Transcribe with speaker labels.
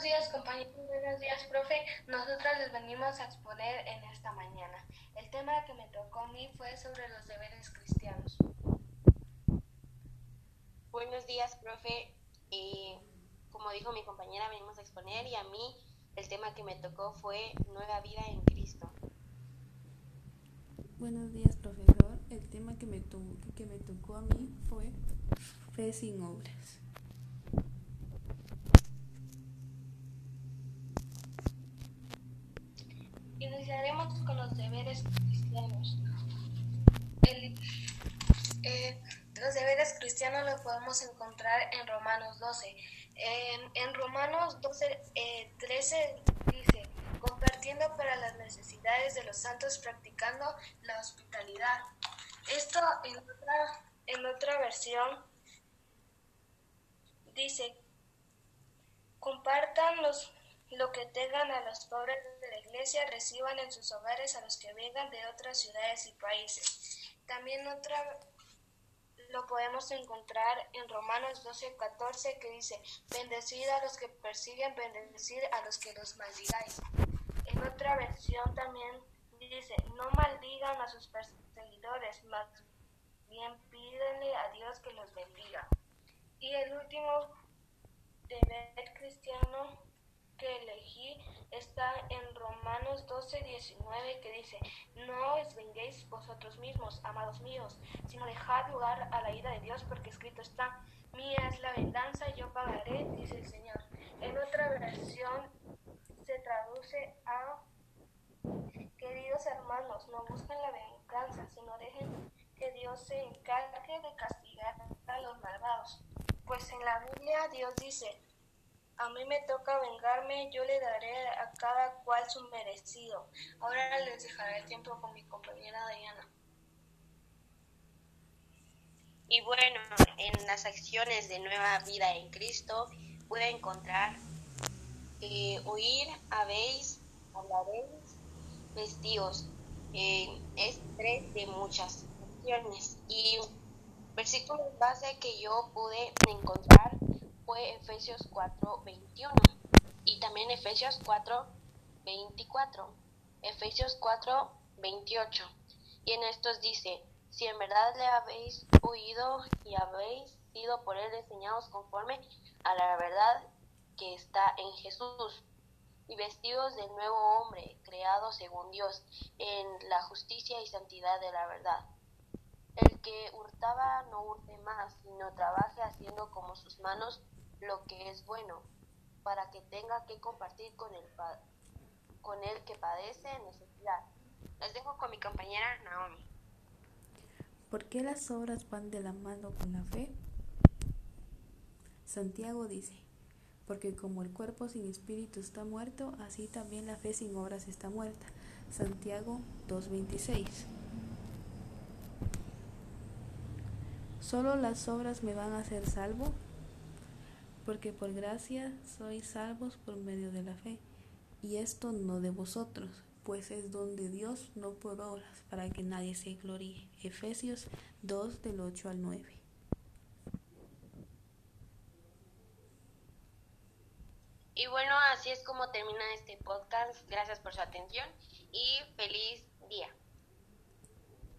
Speaker 1: Buenos días compañeros, buenos días profe. Nosotros les venimos a exponer en esta mañana. El tema que me tocó a mí fue sobre los deberes cristianos.
Speaker 2: Buenos días profe. Eh, como dijo mi compañera, venimos a exponer y a mí el tema que me tocó fue Nueva Vida en Cristo.
Speaker 3: Buenos días profesor. El tema que me, que me tocó a mí fue Fe sin obras.
Speaker 1: Iniciaremos con los cristianos. Eh, los deberes cristianos los podemos encontrar en Romanos 12. En, Romanos 12, 13 eh, dice, compartiendo para las necesidades de los santos, practicando la hospitalidad. Esto en otra, en otra versión dice, compartan los lo que tengan a los pobres de la iglesia, reciban en sus hogares a los que vengan de otras ciudades y países. También otra lo podemos encontrar en Romanos 12, 14, que dice, bendecid a los que persiguen, bendecid a los que los maldigáis. En otra versión también dice, no maldigan a sus perseguidores, más bien pídenle a Dios que los bendiga. Y el último deber cristiano que elegí está en Romanos 12, 19, que dice, no os venguéis vosotros mismos, amados míos, sino dejad lugar a la ira de Dios, porque escrito está, mía es la venganza, yo pagaré, dice el Señor. En otra versión se traduce a, queridos hermanos, no busquen la venganza, sino dejen que Dios se encargue de castigar a los malvados. Pues en la Biblia Dios dice, a mí me toca vengarme, yo le daré a cada cual su merecido. Ahora les dejaré el tiempo con mi compañera Diana.
Speaker 2: Y bueno, en las acciones de Nueva Vida en Cristo puede encontrar eh, oír, habéis, hablaréis, vestidos. Eh, es tres de muchas acciones. Y versículo base que yo pude encontrar fue Efesios 4, 21 y también Efesios 4, 24, Efesios 4, 28. Y en estos dice, si en verdad le habéis oído y habéis sido por él enseñados conforme a la verdad que está en Jesús, y vestidos del nuevo hombre, creado según Dios, en la justicia y santidad de la verdad. El que hurtaba no hurte más, sino trabaje haciendo como sus manos lo que es bueno, para que tenga que compartir con el, con el que padece necesidad. Les dejo con mi compañera Naomi.
Speaker 3: ¿Por qué las obras van de la mano con la fe? Santiago dice, porque como el cuerpo sin espíritu está muerto, así también la fe sin obras está muerta. Santiago 2.26. ¿Solo las obras me van a hacer salvo? Porque por gracia sois salvos por medio de la fe, y esto no de vosotros, pues es don de Dios, no por obras, para que nadie se gloríe. Efesios 2 del 8 al 9.
Speaker 2: Y bueno, así es como termina este podcast. Gracias por su atención y feliz día.